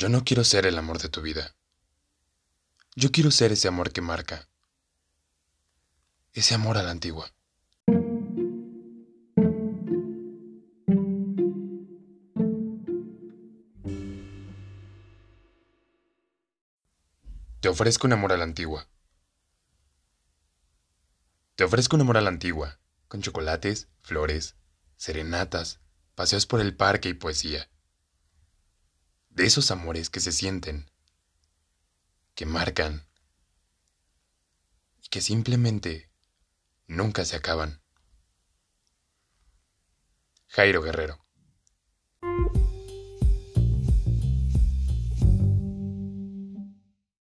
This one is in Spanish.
Yo no quiero ser el amor de tu vida. Yo quiero ser ese amor que marca. Ese amor a la antigua. Te ofrezco un amor a la antigua. Te ofrezco un amor a la antigua, con chocolates, flores, serenatas, paseos por el parque y poesía de esos amores que se sienten, que marcan y que simplemente nunca se acaban. Jairo Guerrero